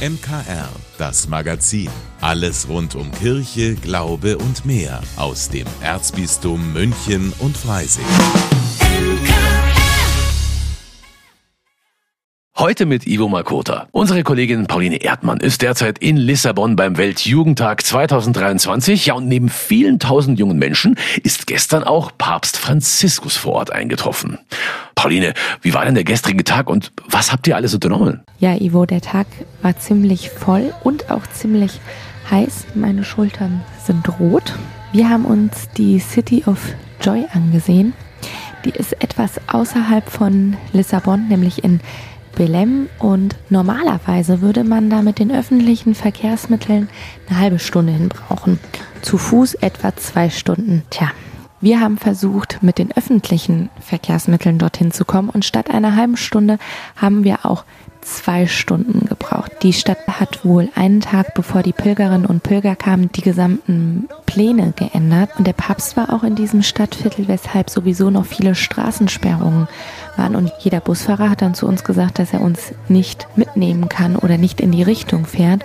MKR, das Magazin. Alles rund um Kirche, Glaube und mehr aus dem Erzbistum München und Freising. Heute mit Ivo Makota. Unsere Kollegin Pauline Erdmann ist derzeit in Lissabon beim Weltjugendtag 2023. Ja, und neben vielen tausend jungen Menschen ist gestern auch Papst Franziskus vor Ort eingetroffen. Pauline, wie war denn der gestrige Tag und was habt ihr alles unternommen? Ja, Ivo, der Tag war ziemlich voll und auch ziemlich heiß. Meine Schultern sind rot. Wir haben uns die City of Joy angesehen. Die ist etwas außerhalb von Lissabon, nämlich in Belem und normalerweise würde man da mit den öffentlichen Verkehrsmitteln eine halbe Stunde hin brauchen. Zu Fuß etwa zwei Stunden. Tja, wir haben versucht, mit den öffentlichen Verkehrsmitteln dorthin zu kommen und statt einer halben Stunde haben wir auch zwei Stunden gebraucht. Die Stadt hat wohl einen Tag bevor die Pilgerinnen und Pilger kamen, die gesamten Pläne geändert. Und der Papst war auch in diesem Stadtviertel, weshalb sowieso noch viele Straßensperrungen waren. Und jeder Busfahrer hat dann zu uns gesagt, dass er uns nicht mitnehmen kann oder nicht in die Richtung fährt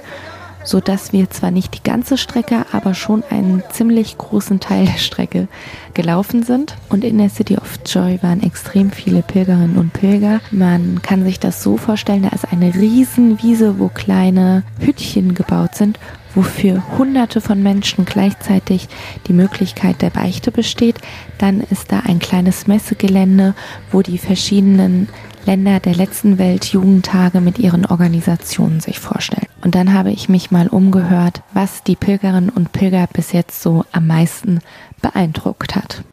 so dass wir zwar nicht die ganze Strecke, aber schon einen ziemlich großen Teil der Strecke gelaufen sind. Und in der City of Joy waren extrem viele Pilgerinnen und Pilger. Man kann sich das so vorstellen, da ist eine Riesenwiese, wo kleine Hütchen gebaut sind, wofür hunderte von Menschen gleichzeitig die Möglichkeit der Beichte besteht. Dann ist da ein kleines Messegelände, wo die verschiedenen Länder der letzten Welt Jugendtage mit ihren Organisationen sich vorstellen. Und dann habe ich mich mal umgehört, was die Pilgerinnen und Pilger bis jetzt so am meisten beeindruckt hat.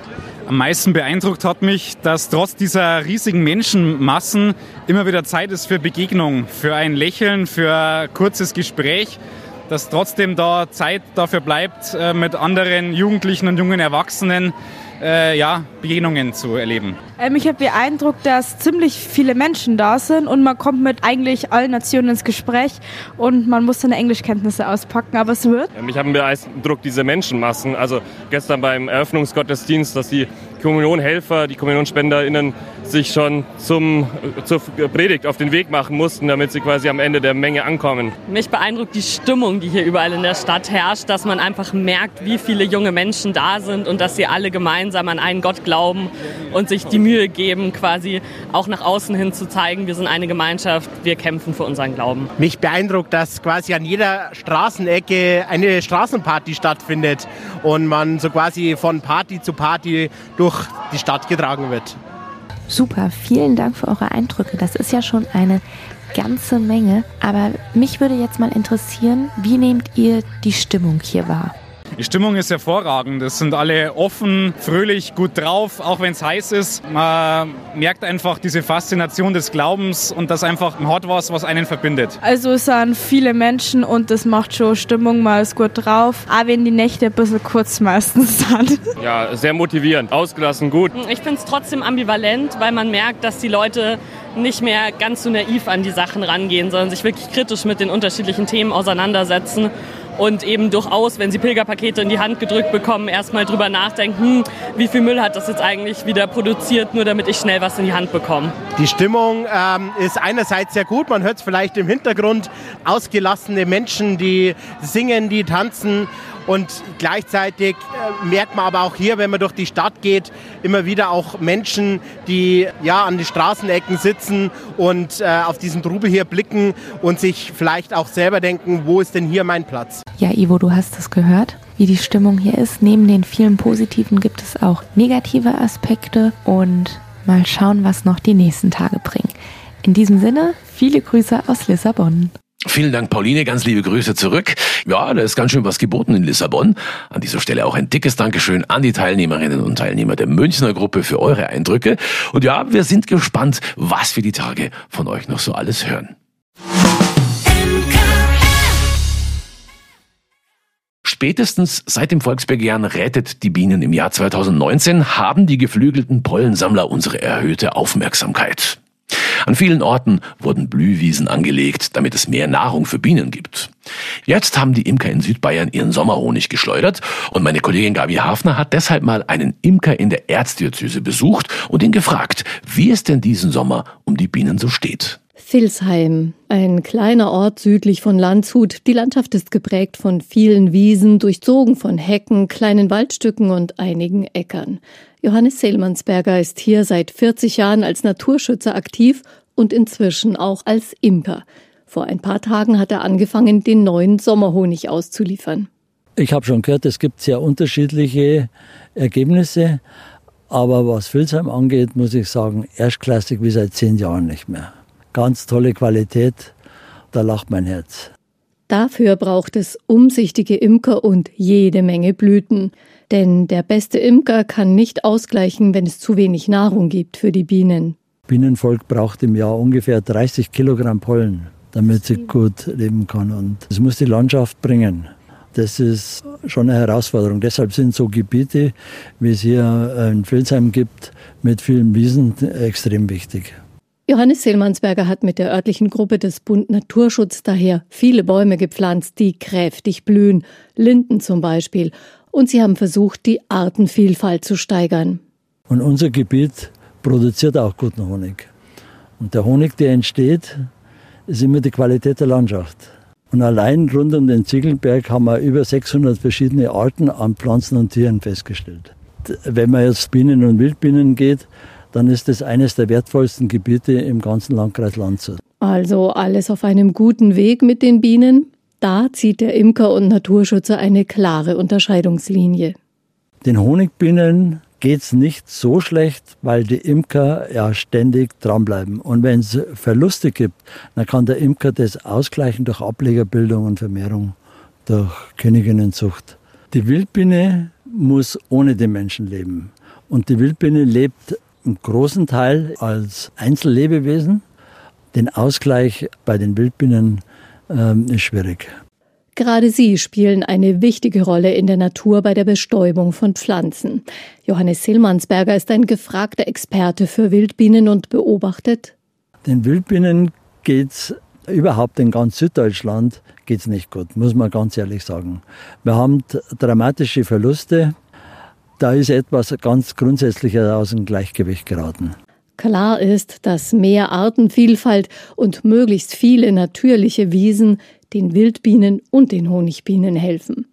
Am meisten beeindruckt hat mich, dass trotz dieser riesigen Menschenmassen immer wieder Zeit ist für Begegnung, für ein Lächeln, für ein kurzes Gespräch, dass trotzdem da Zeit dafür bleibt, äh, mit anderen Jugendlichen und jungen Erwachsenen äh, ja, Begegnungen zu erleben. Ähm, ich habe beeindruckt, dass ziemlich viele Menschen da sind und man kommt mit eigentlich allen Nationen ins Gespräch und man muss seine Englischkenntnisse auspacken, aber es wird. Mich haben beeindruckt diese Menschenmassen. Also gestern beim Eröffnungsgottesdienst, dass die Kommunionhelfer, die KommunionsspenderInnen sich schon zum, zur Predigt auf den Weg machen mussten, damit sie quasi am Ende der Menge ankommen. Mich beeindruckt die Stimmung, die hier überall in der Stadt herrscht, dass man einfach merkt, wie viele junge Menschen da sind und dass sie alle gemeinsam an einen Gott glauben und sich die Mühe geben, quasi auch nach außen hin zu zeigen, wir sind eine Gemeinschaft, wir kämpfen für unseren Glauben. Mich beeindruckt, dass quasi an jeder Straßenecke eine Straßenparty stattfindet und man so quasi von Party zu Party durch die Stadt getragen wird. Super, vielen Dank für eure Eindrücke. Das ist ja schon eine ganze Menge. Aber mich würde jetzt mal interessieren, wie nehmt ihr die Stimmung hier wahr? Die Stimmung ist hervorragend. Es sind alle offen, fröhlich, gut drauf, auch wenn es heiß ist. Man merkt einfach diese Faszination des Glaubens und das einfach hat was, was einen verbindet. Also es sind viele Menschen und das macht schon Stimmung, man ist gut drauf, auch wenn die Nächte ein bisschen kurz meistens sind. Ja, sehr motivierend, ausgelassen, gut. Ich finde es trotzdem ambivalent, weil man merkt, dass die Leute nicht mehr ganz so naiv an die Sachen rangehen, sondern sich wirklich kritisch mit den unterschiedlichen Themen auseinandersetzen und eben durchaus, wenn sie Pilgerpakete in die Hand gedrückt bekommen, erstmal drüber nachdenken, hm, wie viel Müll hat das jetzt eigentlich wieder produziert, nur damit ich schnell was in die Hand bekomme. Die Stimmung ähm, ist einerseits sehr gut, man hört es vielleicht im Hintergrund, ausgelassene Menschen, die singen, die tanzen und gleichzeitig äh, merkt man aber auch hier, wenn man durch die Stadt geht, immer wieder auch Menschen, die ja an die Straßenecken sitzen und äh, auf diesen Trubel hier blicken und sich vielleicht auch selber denken, wo ist denn hier mein Platz? Ja, Ivo, du hast es gehört, wie die Stimmung hier ist. Neben den vielen positiven gibt es auch negative Aspekte und mal schauen, was noch die nächsten Tage bringen. In diesem Sinne, viele Grüße aus Lissabon. Vielen Dank, Pauline. Ganz liebe Grüße zurück. Ja, da ist ganz schön was geboten in Lissabon. An dieser Stelle auch ein dickes Dankeschön an die Teilnehmerinnen und Teilnehmer der Münchner Gruppe für eure Eindrücke. Und ja, wir sind gespannt, was wir die Tage von euch noch so alles hören. Spätestens seit dem Volksbegehren Rettet die Bienen im Jahr 2019 haben die geflügelten Pollensammler unsere erhöhte Aufmerksamkeit. An vielen Orten wurden Blühwiesen angelegt, damit es mehr Nahrung für Bienen gibt. Jetzt haben die Imker in Südbayern ihren Sommerhonig geschleudert und meine Kollegin Gabi Hafner hat deshalb mal einen Imker in der Erzdiözese besucht und ihn gefragt, wie es denn diesen Sommer um die Bienen so steht. Vilsheim, ein kleiner Ort südlich von Landshut. Die Landschaft ist geprägt von vielen Wiesen, durchzogen von Hecken, kleinen Waldstücken und einigen Äckern. Johannes Seelmannsberger ist hier seit 40 Jahren als Naturschützer aktiv und inzwischen auch als Imker. Vor ein paar Tagen hat er angefangen, den neuen Sommerhonig auszuliefern. Ich habe schon gehört, es gibt sehr unterschiedliche Ergebnisse. Aber was Filsheim angeht, muss ich sagen, erstklassig wie seit zehn Jahren nicht mehr. Ganz tolle Qualität, da lacht mein Herz. Dafür braucht es umsichtige Imker und jede Menge Blüten. Denn der beste Imker kann nicht ausgleichen, wenn es zu wenig Nahrung gibt für die Bienen. Bienenvolk braucht im Jahr ungefähr 30 Kilogramm Pollen, damit sie gut leben kann. Und es muss die Landschaft bringen. Das ist schon eine Herausforderung. Deshalb sind so Gebiete, wie es hier in Vilsheim gibt, mit vielen Wiesen extrem wichtig. Johannes Seelmannsberger hat mit der örtlichen Gruppe des Bund Naturschutz daher viele Bäume gepflanzt, die kräftig blühen, Linden zum Beispiel. Und sie haben versucht, die Artenvielfalt zu steigern. Und unser Gebiet produziert auch guten Honig. Und der Honig, der entsteht, ist immer die Qualität der Landschaft. Und allein rund um den Ziegelberg haben wir über 600 verschiedene Arten an Pflanzen und Tieren festgestellt. Wenn man jetzt Bienen und Wildbienen geht, dann ist es eines der wertvollsten Gebiete im ganzen Landkreis Landshut. Also alles auf einem guten Weg mit den Bienen? Da zieht der Imker und Naturschützer eine klare Unterscheidungslinie. Den Honigbienen geht es nicht so schlecht, weil die Imker ja ständig dranbleiben. Und wenn es Verluste gibt, dann kann der Imker das ausgleichen durch Ablegerbildung und Vermehrung, durch Königinnenzucht. Die Wildbiene muss ohne den Menschen leben. Und die Wildbiene lebt im großen Teil als Einzellebewesen. Den Ausgleich bei den Wildbienen ähm, ist schwierig. Gerade sie spielen eine wichtige Rolle in der Natur bei der Bestäubung von Pflanzen. Johannes Silmansberger ist ein gefragter Experte für Wildbienen und beobachtet. Den Wildbienen geht's überhaupt in ganz Süddeutschland geht's nicht gut, muss man ganz ehrlich sagen. Wir haben dramatische Verluste. Da ist etwas ganz Grundsätzliches aus dem Gleichgewicht geraten. Klar ist, dass mehr Artenvielfalt und möglichst viele natürliche Wiesen den Wildbienen und den Honigbienen helfen.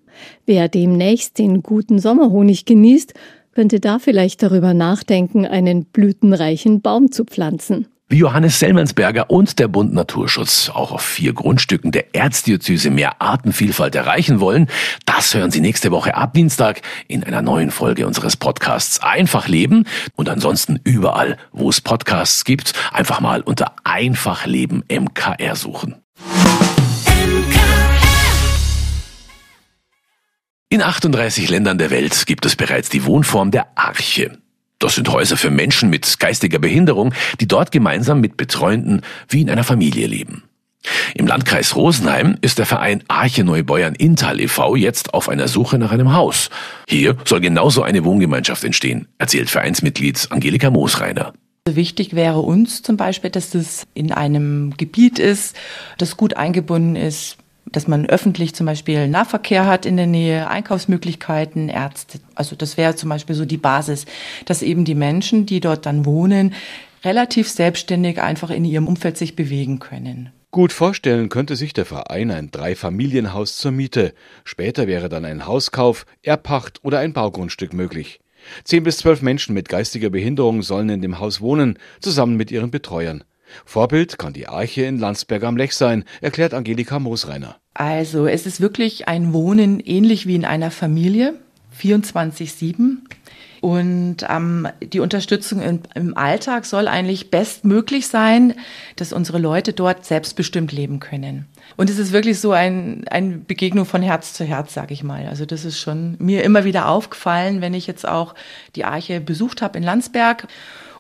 Wer demnächst den guten Sommerhonig genießt, könnte da vielleicht darüber nachdenken, einen blütenreichen Baum zu pflanzen. Wie Johannes Sellmannsberger und der Bund Naturschutz auch auf vier Grundstücken der Erzdiözese mehr Artenvielfalt erreichen wollen, das hören Sie nächste Woche ab Dienstag in einer neuen Folge unseres Podcasts Einfach Leben und ansonsten überall, wo es Podcasts gibt, einfach mal unter Einfach Leben MKR suchen. In 38 Ländern der Welt gibt es bereits die Wohnform der Arche. Das sind Häuser für Menschen mit geistiger Behinderung, die dort gemeinsam mit Betreuenden wie in einer Familie leben. Im Landkreis Rosenheim ist der Verein Arche Neubeuern Intal e.V. jetzt auf einer Suche nach einem Haus. Hier soll genauso eine Wohngemeinschaft entstehen, erzählt Vereinsmitglied Angelika Moosreiner. Wichtig wäre uns zum Beispiel, dass das in einem Gebiet ist, das gut eingebunden ist dass man öffentlich zum Beispiel Nahverkehr hat in der Nähe, Einkaufsmöglichkeiten, Ärzte. Also das wäre zum Beispiel so die Basis, dass eben die Menschen, die dort dann wohnen, relativ selbstständig einfach in ihrem Umfeld sich bewegen können. Gut vorstellen könnte sich der Verein ein Dreifamilienhaus zur Miete. Später wäre dann ein Hauskauf, Erbpacht oder ein Baugrundstück möglich. Zehn bis zwölf Menschen mit geistiger Behinderung sollen in dem Haus wohnen, zusammen mit ihren Betreuern. Vorbild kann die Arche in Landsberg am Lech sein, erklärt Angelika Moosreiner. Also es ist wirklich ein Wohnen ähnlich wie in einer Familie, 24-7. Und ähm, die Unterstützung im, im, Alltag soll eigentlich bestmöglich sein, dass unsere Leute dort selbstbestimmt leben können. Und es ist wirklich so ein, eine Begegnung von Herz zu Herz, sage ich mal. Also das ist schon mir immer wieder aufgefallen, wenn ich jetzt auch die Arche besucht habe in Landsberg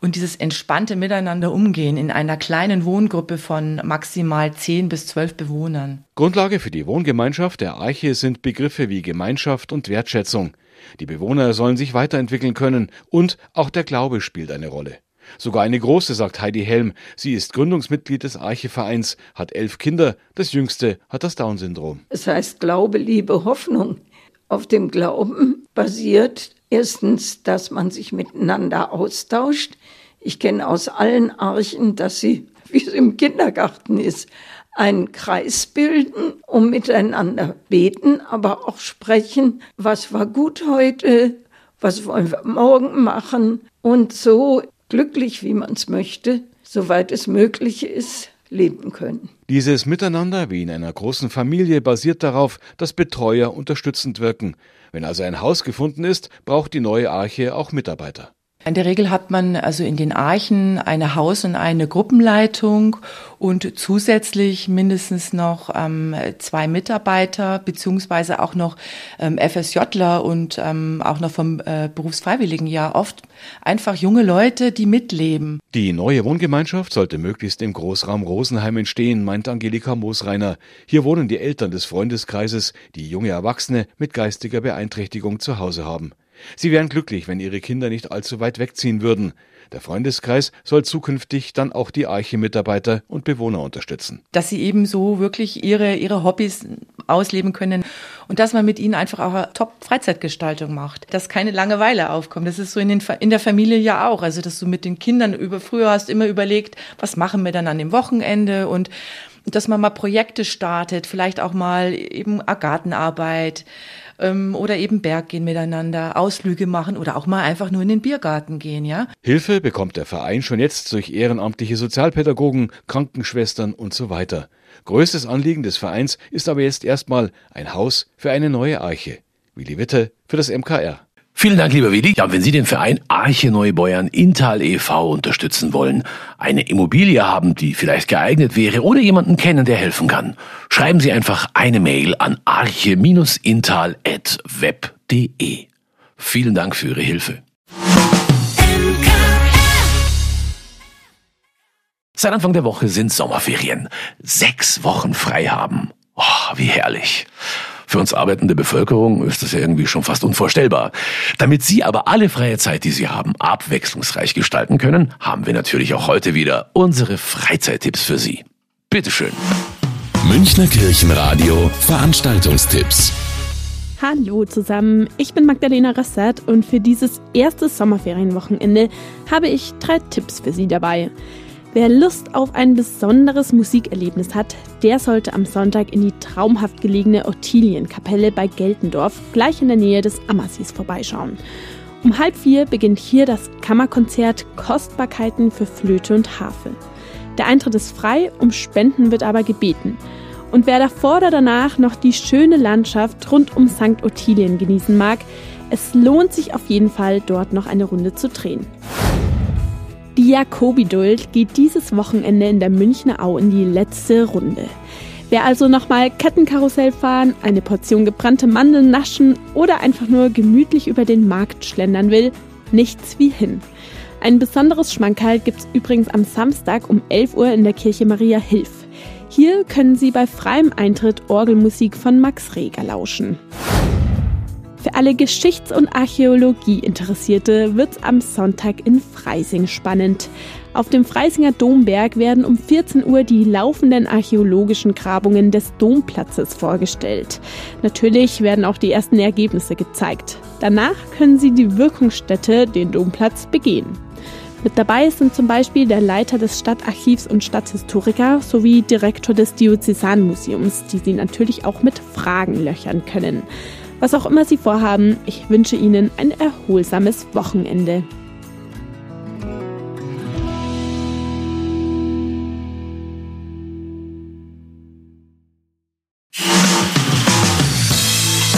und dieses entspannte Miteinander umgehen in einer kleinen Wohngruppe von maximal zehn bis zwölf Bewohnern. Grundlage für die Wohngemeinschaft der Arche sind Begriffe wie Gemeinschaft und Wertschätzung. Die Bewohner sollen sich weiterentwickeln können und auch der Glaube spielt eine Rolle. Sogar eine große, sagt Heidi Helm. Sie ist Gründungsmitglied des Archevereins, hat elf Kinder, das jüngste hat das Down-Syndrom. Es heißt Glaube, Liebe, Hoffnung. Auf dem Glauben basiert erstens, dass man sich miteinander austauscht. Ich kenne aus allen Archen, dass sie wie es im Kindergarten ist. Einen Kreis bilden und miteinander beten, aber auch sprechen, was war gut heute, was wollen wir morgen machen und so glücklich, wie man es möchte, soweit es möglich ist, leben können. Dieses Miteinander wie in einer großen Familie basiert darauf, dass Betreuer unterstützend wirken. Wenn also ein Haus gefunden ist, braucht die neue Arche auch Mitarbeiter. In der Regel hat man also in den Archen eine Haus- und eine Gruppenleitung und zusätzlich mindestens noch ähm, zwei Mitarbeiter beziehungsweise auch noch ähm, FSJler und ähm, auch noch vom äh, Berufsfreiwilligenjahr oft einfach junge Leute, die mitleben. Die neue Wohngemeinschaft sollte möglichst im Großraum Rosenheim entstehen, meint Angelika Moosreiner. Hier wohnen die Eltern des Freundeskreises, die junge Erwachsene mit geistiger Beeinträchtigung zu Hause haben. Sie wären glücklich, wenn ihre Kinder nicht allzu weit wegziehen würden. Der Freundeskreis soll zukünftig dann auch die Arche-Mitarbeiter und Bewohner unterstützen. Dass sie eben so wirklich ihre, ihre Hobbys ausleben können und dass man mit ihnen einfach auch eine Top-Freizeitgestaltung macht. Dass keine Langeweile aufkommt. Das ist so in, den, in der Familie ja auch. Also, dass du mit den Kindern über, früher hast immer überlegt, was machen wir dann an dem Wochenende und dass man mal Projekte startet, vielleicht auch mal eben Gartenarbeit ähm, oder eben Berg gehen miteinander, Ausflüge machen oder auch mal einfach nur in den Biergarten gehen, ja. Hilfe bekommt der Verein schon jetzt durch ehrenamtliche Sozialpädagogen, Krankenschwestern und so weiter. Größtes Anliegen des Vereins ist aber jetzt erstmal ein Haus für eine neue Arche. Willi Witte für das MKR. Vielen Dank, lieber Willi. Ja, wenn Sie den Verein Arche Neubeuern Intal e.V. unterstützen wollen, eine Immobilie haben, die vielleicht geeignet wäre oder jemanden kennen, der helfen kann, schreiben Sie einfach eine Mail an arche-intal.web.de. Vielen Dank für Ihre Hilfe. Seit Anfang der Woche sind Sommerferien. Sechs Wochen frei haben. Oh, wie herrlich. Für uns arbeitende Bevölkerung ist das ja irgendwie schon fast unvorstellbar. Damit Sie aber alle freie Zeit, die Sie haben, abwechslungsreich gestalten können, haben wir natürlich auch heute wieder unsere Freizeittipps für Sie. Bitteschön. Münchner Kirchenradio Veranstaltungstipps. Hallo zusammen, ich bin Magdalena Rassat und für dieses erste Sommerferienwochenende habe ich drei Tipps für Sie dabei. Wer Lust auf ein besonderes Musikerlebnis hat, der sollte am Sonntag in die traumhaft gelegene Ottilienkapelle bei Geltendorf, gleich in der Nähe des Ammersees, vorbeischauen. Um halb vier beginnt hier das Kammerkonzert Kostbarkeiten für Flöte und Harfe. Der Eintritt ist frei, um Spenden wird aber gebeten. Und wer davor oder danach noch die schöne Landschaft rund um St. Ottilien genießen mag, es lohnt sich auf jeden Fall, dort noch eine Runde zu drehen. Die Jakobiduld geht dieses Wochenende in der Münchner Au in die letzte Runde. Wer also nochmal Kettenkarussell fahren, eine Portion gebrannte Mandeln naschen oder einfach nur gemütlich über den Markt schlendern will, nichts wie hin. Ein besonderes Schmankerl gibt's übrigens am Samstag um 11 Uhr in der Kirche Maria Hilf. Hier können Sie bei freiem Eintritt Orgelmusik von Max Reger lauschen. Für alle Geschichts- und Archäologie-Interessierte wird am Sonntag in Freising spannend. Auf dem Freisinger Domberg werden um 14 Uhr die laufenden archäologischen Grabungen des Domplatzes vorgestellt. Natürlich werden auch die ersten Ergebnisse gezeigt. Danach können Sie die Wirkungsstätte, den Domplatz, begehen. Mit dabei sind zum Beispiel der Leiter des Stadtarchivs und Stadthistoriker sowie Direktor des Diözesanmuseums, die Sie natürlich auch mit Fragen löchern können. Was auch immer Sie vorhaben, ich wünsche Ihnen ein erholsames Wochenende.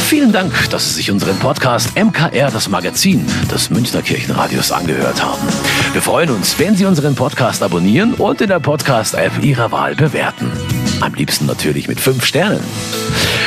Vielen Dank, dass Sie sich unseren Podcast MKR, das Magazin des Münchner Kirchenradios, angehört haben. Wir freuen uns, wenn Sie unseren Podcast abonnieren und in der Podcast-App Ihrer Wahl bewerten. Am liebsten natürlich mit fünf Sternen.